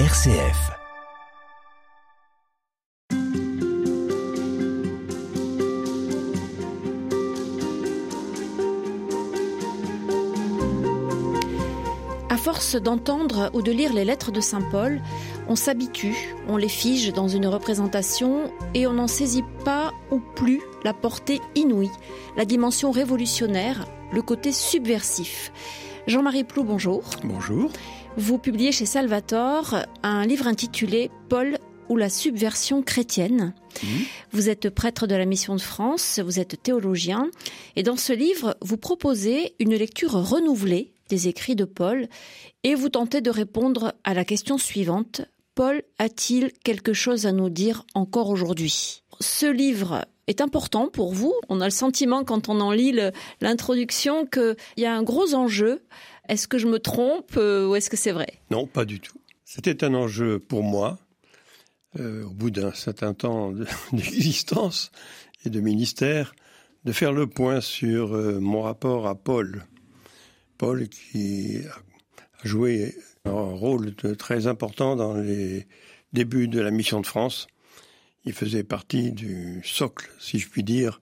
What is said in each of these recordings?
RCF. À force d'entendre ou de lire les lettres de Saint Paul, on s'habitue, on les fige dans une représentation et on n'en saisit pas ou plus la portée inouïe, la dimension révolutionnaire, le côté subversif. Jean-Marie Plou, bonjour. Bonjour. Vous publiez chez Salvator un livre intitulé Paul ou la subversion chrétienne. Mmh. Vous êtes prêtre de la Mission de France, vous êtes théologien, et dans ce livre, vous proposez une lecture renouvelée des écrits de Paul, et vous tentez de répondre à la question suivante. Paul a-t-il quelque chose à nous dire encore aujourd'hui? Ce livre est important pour vous. On a le sentiment quand on en lit l'introduction qu'il y a un gros enjeu. Est-ce que je me trompe euh, ou est-ce que c'est vrai? Non, pas du tout. C'était un enjeu pour moi, euh, au bout d'un certain temps d'existence et de ministère, de faire le point sur euh, mon rapport à Paul. Paul qui a joué un rôle très important dans les débuts de la mission de France. Il faisait partie du socle, si je puis dire,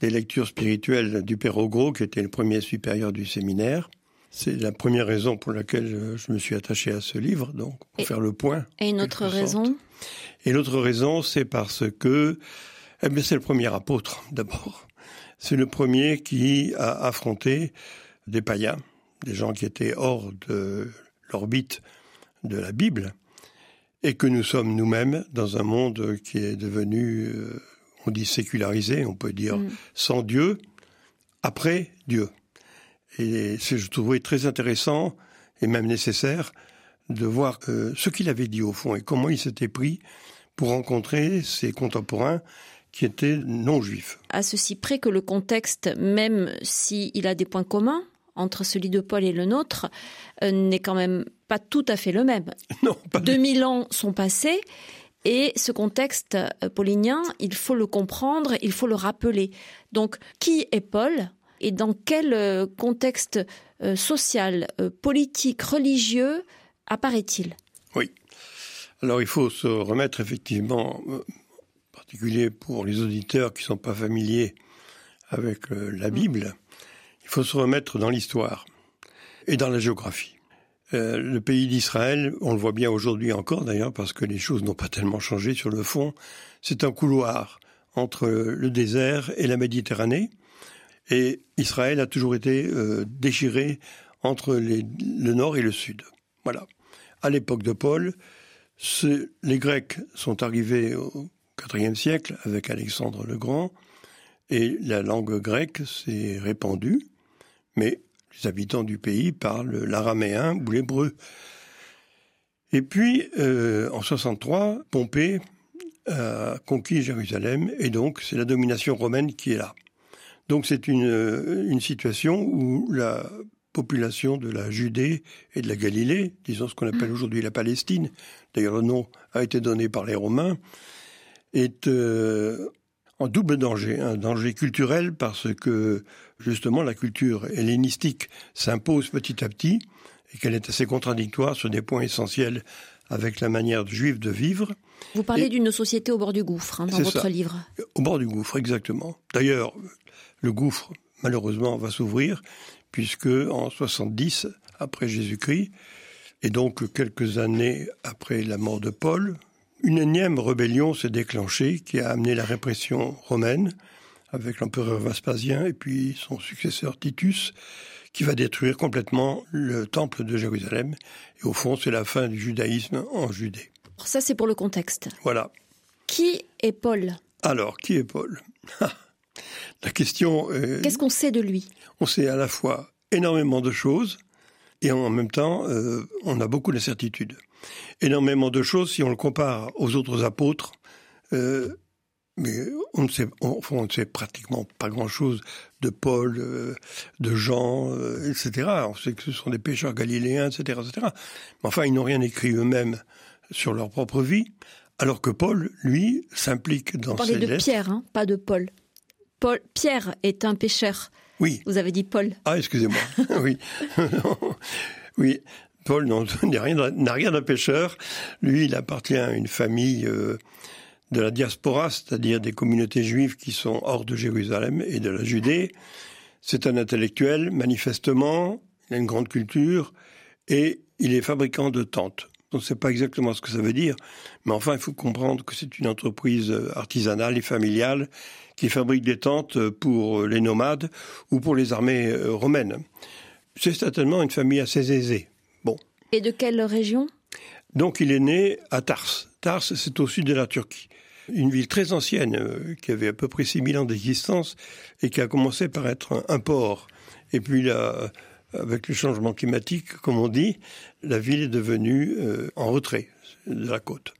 des lectures spirituelles du Père Ogro, qui était le premier supérieur du séminaire. C'est la première raison pour laquelle je me suis attaché à ce livre, donc pour faire le point. Et une autre raison Et l'autre raison, c'est parce que eh bien, c'est le premier apôtre, d'abord. C'est le premier qui a affronté des païens, des gens qui étaient hors de l'orbite de la Bible, et que nous sommes nous-mêmes dans un monde qui est devenu, euh, on dit sécularisé, on peut dire mm. sans Dieu, après Dieu. Et je trouvais très intéressant et même nécessaire de voir euh, ce qu'il avait dit au fond et comment il s'était pris pour rencontrer ses contemporains qui étaient non juifs. À ceci près que le contexte, même s'il a des points communs, entre celui de Paul et le nôtre euh, n'est quand même pas tout à fait le même. Non, pas 2000 ans sont passés et ce contexte euh, paulinien, il faut le comprendre, il faut le rappeler. Donc, qui est Paul et dans quel euh, contexte social, politique, religieux apparaît-il? Oui. Alors, il faut se remettre effectivement, en particulier pour les auditeurs qui ne sont pas familiers avec la Bible, il faut se remettre dans l'histoire et dans la géographie. Euh, le pays d'Israël, on le voit bien aujourd'hui encore d'ailleurs, parce que les choses n'ont pas tellement changé sur le fond, c'est un couloir entre le désert et la Méditerranée. Et Israël a toujours été euh, déchiré entre le nord et le sud. Voilà. À l'époque de Paul, les Grecs sont arrivés au IVe siècle avec Alexandre le Grand, et la langue grecque s'est répandue mais les habitants du pays parlent l'araméen ou l'hébreu. Et puis, euh, en 63, Pompée a conquis Jérusalem, et donc c'est la domination romaine qui est là. Donc c'est une, euh, une situation où la population de la Judée et de la Galilée, disons ce qu'on appelle aujourd'hui la Palestine, d'ailleurs le nom a été donné par les Romains, est euh, en double danger, un danger culturel parce que justement la culture hellénistique s'impose petit à petit et qu'elle est assez contradictoire sur des points essentiels avec la manière juive de vivre. Vous parlez d'une société au bord du gouffre hein, dans votre livre. Au bord du gouffre, exactement. D'ailleurs, le gouffre, malheureusement, va s'ouvrir puisque en 70 après Jésus-Christ et donc quelques années après la mort de Paul, une énième rébellion s'est déclenchée qui a amené la répression romaine avec l'empereur Vespasien et puis son successeur Titus qui va détruire complètement le temple de Jérusalem. Et au fond, c'est la fin du judaïsme en Judée. Ça, c'est pour le contexte. Voilà. Qui est Paul? Alors, qui est Paul? La question. Qu'est-ce qu'on sait de lui? On sait à la fois énormément de choses et en même temps, euh, on a beaucoup d'incertitudes énormément de choses si on le compare aux autres apôtres. Euh, mais on ne, sait, on, on ne sait pratiquement pas grand-chose de Paul, euh, de Jean, euh, etc. On sait que ce sont des pêcheurs galiléens, etc., etc. Mais enfin, ils n'ont rien écrit eux-mêmes sur leur propre vie, alors que Paul, lui, s'implique dans Vous parlez de Pierre, hein, pas de Paul. Paul. Pierre est un pêcheur. Oui. Vous avez dit Paul. Ah, excusez-moi. oui. oui Paul n'a rien, d'un pêcheur. Lui, il appartient à une famille euh, de la diaspora, c'est-à-dire des communautés juives qui sont hors de Jérusalem et de la Judée. C'est un intellectuel, manifestement, il a une grande culture, et il est fabricant de tentes. On ne sait pas exactement ce que ça veut dire, mais enfin, il faut comprendre que c'est une entreprise artisanale et familiale qui fabrique des tentes pour les nomades ou pour les armées euh, romaines. C'est certainement une famille assez aisée. Bon. Et de quelle région? Donc, il est né à Tars. Tars, c'est au sud de la Turquie. Une ville très ancienne, euh, qui avait à peu près 6000 ans d'existence et qui a commencé par être un, port. Et puis là, avec le changement climatique, comme on dit, la ville est devenue euh, en retrait de la côte.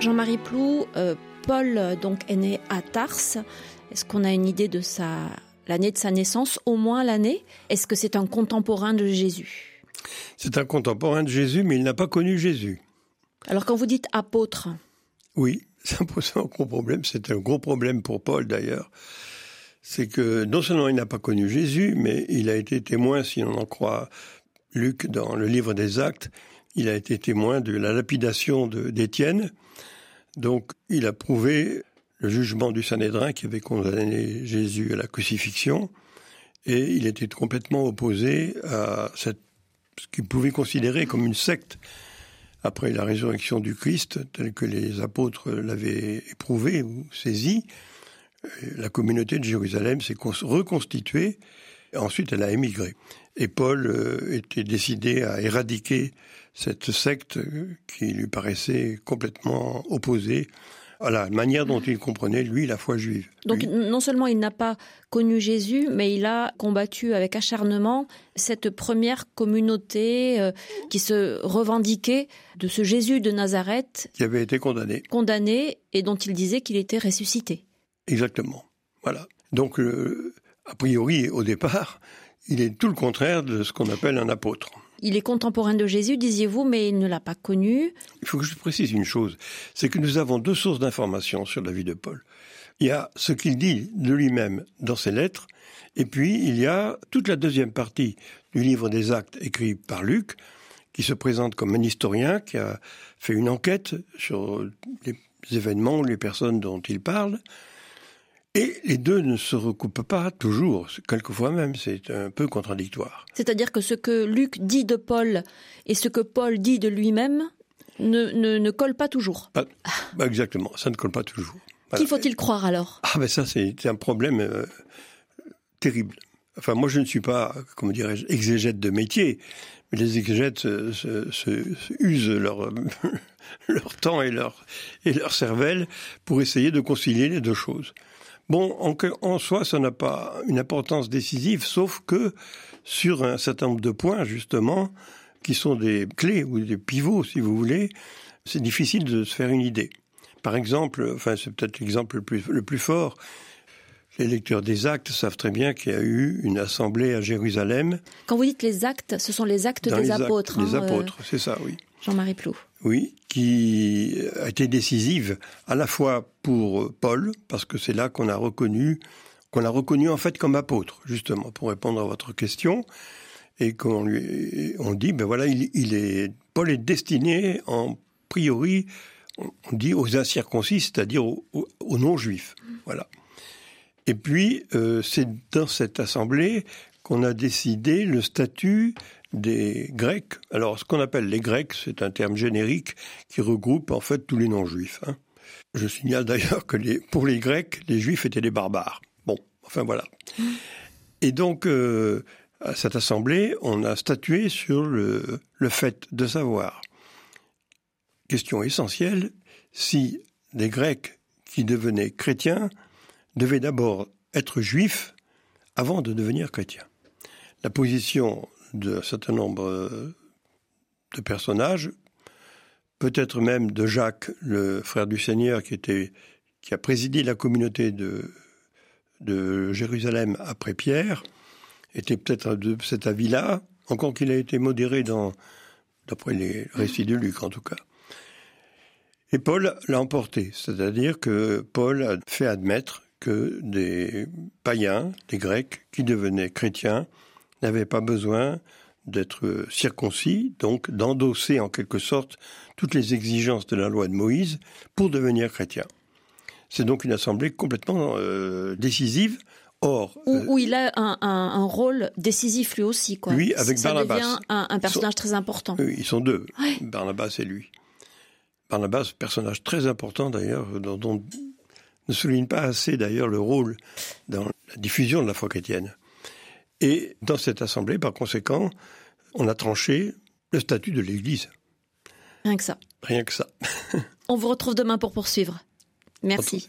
Jean-Marie Plou, euh, Paul donc est né à Tars. Est-ce qu'on a une idée de sa l'année de sa naissance, au moins l'année? Est-ce que c'est un contemporain de Jésus? C'est un contemporain de Jésus, mais il n'a pas connu Jésus. Alors quand vous dites apôtre? Oui, ça pose un gros problème. C'est un gros problème pour Paul d'ailleurs. C'est que non seulement il n'a pas connu Jésus, mais il a été témoin, si on en croit Luc dans le livre des Actes, il a été témoin de la lapidation d'Étienne. Donc, il a prouvé le jugement du Sanhédrin qui avait condamné Jésus à la crucifixion, et il était complètement opposé à ce qu'il pouvait considérer comme une secte après la résurrection du Christ, telle que les apôtres l'avaient éprouvé ou saisi. La communauté de Jérusalem s'est reconstituée, ensuite elle a émigré. Et Paul euh, était décidé à éradiquer cette secte qui lui paraissait complètement opposée à la manière dont il comprenait, lui, la foi juive. Donc non seulement il n'a pas connu Jésus, mais il a combattu avec acharnement cette première communauté euh, qui se revendiquait de ce Jésus de Nazareth. Qui avait été condamné. Condamné et dont il disait qu'il était ressuscité. Exactement. Voilà. Donc, a priori, au départ, il est tout le contraire de ce qu'on appelle un apôtre. Il est contemporain de Jésus, disiez-vous, mais il ne l'a pas connu. Il faut que je précise une chose, c'est que nous avons deux sources d'informations sur la vie de Paul. Il y a ce qu'il dit de lui-même dans ses lettres, et puis il y a toute la deuxième partie du livre des actes écrit par Luc, qui se présente comme un historien qui a fait une enquête sur les événements, les personnes dont il parle, et les deux ne se recoupent pas toujours, quelquefois même, c'est un peu contradictoire. C'est-à-dire que ce que Luc dit de Paul et ce que Paul dit de lui-même ne, ne, ne collent pas toujours. Bah, exactement, ça ne colle pas toujours. Qui faut-il croire alors? Ah ben ça c'est un problème euh, terrible. Enfin moi je ne suis pas, comment dirais-je, exégète de métier, mais les exégètes se, se, usent leur, leur temps et leur, et leur cervelle pour essayer de concilier les deux choses. Bon, en, en soi, ça n'a pas une importance décisive, sauf que sur un certain nombre de points, justement, qui sont des clés ou des pivots, si vous voulez, c'est difficile de se faire une idée. Par exemple, enfin, c'est peut-être l'exemple le plus, le plus fort, les lecteurs des actes savent très bien qu'il y a eu une assemblée à Jérusalem. Quand vous dites les actes, ce sont les actes des apôtres. les hein, apôtres, c'est ça, oui. Jean-Marie Plou. Oui, qui a été décisive à la fois pour Paul, parce que c'est là qu'on a reconnu, qu'on a reconnu en fait comme apôtre, justement, pour répondre à votre question, et qu'on lui, on dit, ben voilà, il, est, Paul est destiné en priori, on dit aux incirconcis, c'est-à-dire aux, non-juifs, voilà. Et puis, euh, c'est dans cette assemblée qu'on a décidé le statut des Grecs. Alors, ce qu'on appelle les Grecs, c'est un terme générique qui regroupe en fait tous les non-juifs. Hein. Je signale d'ailleurs que pour les Grecs, les Juifs étaient des barbares. Bon, enfin voilà. Et donc, euh, à cette assemblée, on a statué sur le, le fait de savoir, question essentielle, si les Grecs qui devenaient chrétiens devait d'abord être juif avant de devenir chrétien. La position d'un certain nombre euh, de personnages, peut-être même de Jacques, le frère du Seigneur, qui, était, qui a présidé la communauté de, Jérusalem après Pierre, était peut-être de cet avis-là, encore qu'il a été modéré d'après les récits de Luc en tout cas. Et Paul l'a emporté, c'est-à-dire que Paul a fait admettre que des païens, des Grecs, qui devenaient chrétiens, n'avaient pas besoin d'être circoncis, donc d'endosser en quelque sorte toutes les exigences de la loi de Moïse pour devenir chrétien. C'est donc une assemblée complètement euh, décisive. Or, où, euh, il a un, rôle décisif lui aussi, quoi. Oui, avec Ça Barnabas. devient un, personnage très important. Oui, ils sont deux, Barnabas et lui. Barnabas, personnage très important d'ailleurs, dont, dont ne souligne pas assez d'ailleurs le rôle dans la diffusion de la foi chrétienne. Et dans cette assemblée, par conséquent, on a tranché le statut de l'Église. Rien que ça. Rien que ça. on vous retrouve demain pour poursuivre. Merci.